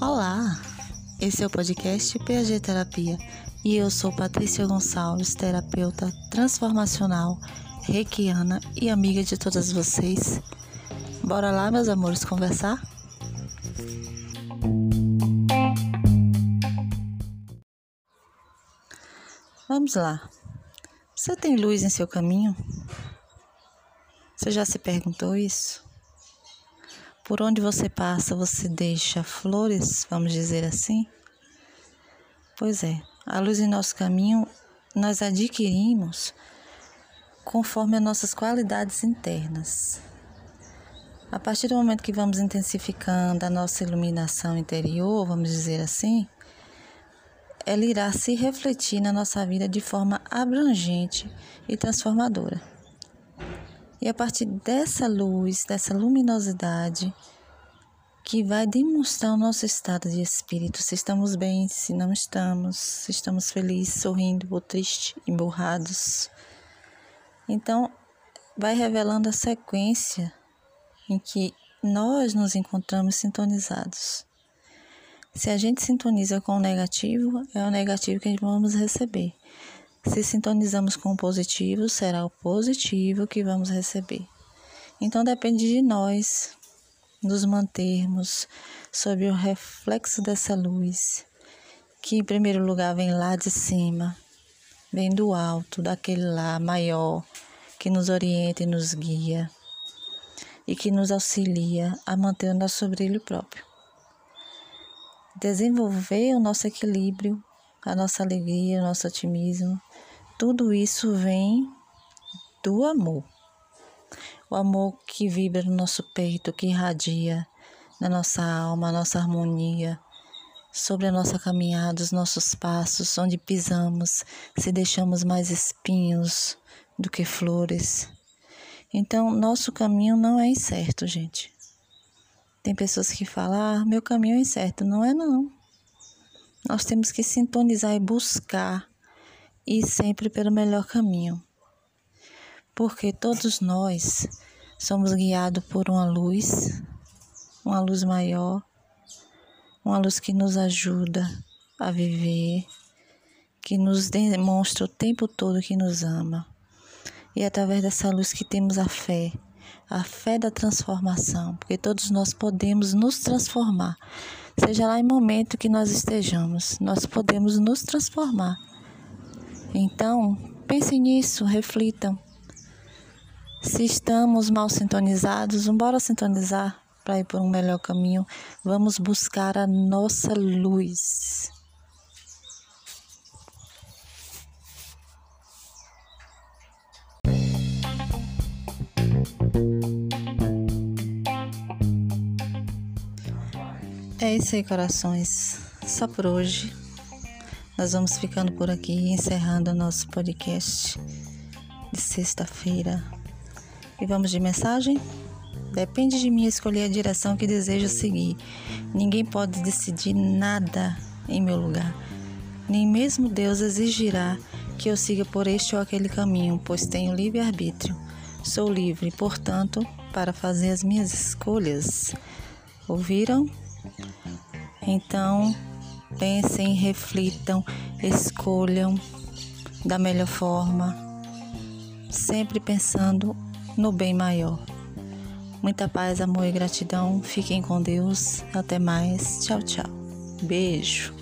Olá, esse é o podcast PAG Terapia e eu sou Patrícia Gonçalves, terapeuta transformacional, reikiana e amiga de todas vocês. Bora lá, meus amores, conversar? Vamos lá. Você tem luz em seu caminho? Você já se perguntou isso? Por onde você passa, você deixa flores, vamos dizer assim? Pois é, a luz em nosso caminho nós adquirimos conforme as nossas qualidades internas. A partir do momento que vamos intensificando a nossa iluminação interior, vamos dizer assim, ela irá se refletir na nossa vida de forma abrangente e transformadora. E a partir dessa luz, dessa luminosidade, que vai demonstrar o nosso estado de espírito, se estamos bem, se não estamos, se estamos felizes, sorrindo ou tristes, emburrados. Então, vai revelando a sequência em que nós nos encontramos sintonizados. Se a gente sintoniza com o negativo, é o negativo que vamos receber. Se sintonizamos com o positivo, será o positivo que vamos receber. Então depende de nós nos mantermos sob o reflexo dessa luz, que em primeiro lugar vem lá de cima, vem do alto, daquele lá maior, que nos orienta e nos guia e que nos auxilia a manter o nosso brilho próprio desenvolver o nosso equilíbrio, a nossa alegria, o nosso otimismo. Tudo isso vem do amor. O amor que vibra no nosso peito, que irradia na nossa alma, a nossa harmonia, sobre a nossa caminhada, os nossos passos, onde pisamos, se deixamos mais espinhos do que flores. Então, nosso caminho não é incerto, gente. Tem pessoas que falam, ah, meu caminho é incerto. Não é não. Nós temos que sintonizar e buscar ir sempre pelo melhor caminho. Porque todos nós somos guiados por uma luz, uma luz maior, uma luz que nos ajuda a viver, que nos demonstra o tempo todo que nos ama. E é através dessa luz que temos a fé a fé da transformação, porque todos nós podemos nos transformar. Seja lá em momento que nós estejamos, nós podemos nos transformar. Então, pensem nisso, reflitam. Se estamos mal sintonizados, vamos sintonizar para ir por um melhor caminho. Vamos buscar a nossa luz. É isso aí, corações. Só por hoje. Nós vamos ficando por aqui, encerrando o nosso podcast de sexta-feira. E vamos de mensagem? Depende de mim escolher a direção que desejo seguir. Ninguém pode decidir nada em meu lugar. Nem mesmo Deus exigirá que eu siga por este ou aquele caminho, pois tenho livre-arbítrio. Sou livre, portanto, para fazer as minhas escolhas. Ouviram? Então, pensem, reflitam, escolham da melhor forma, sempre pensando no bem maior. Muita paz, amor e gratidão. Fiquem com Deus. Até mais. Tchau, tchau. Beijo.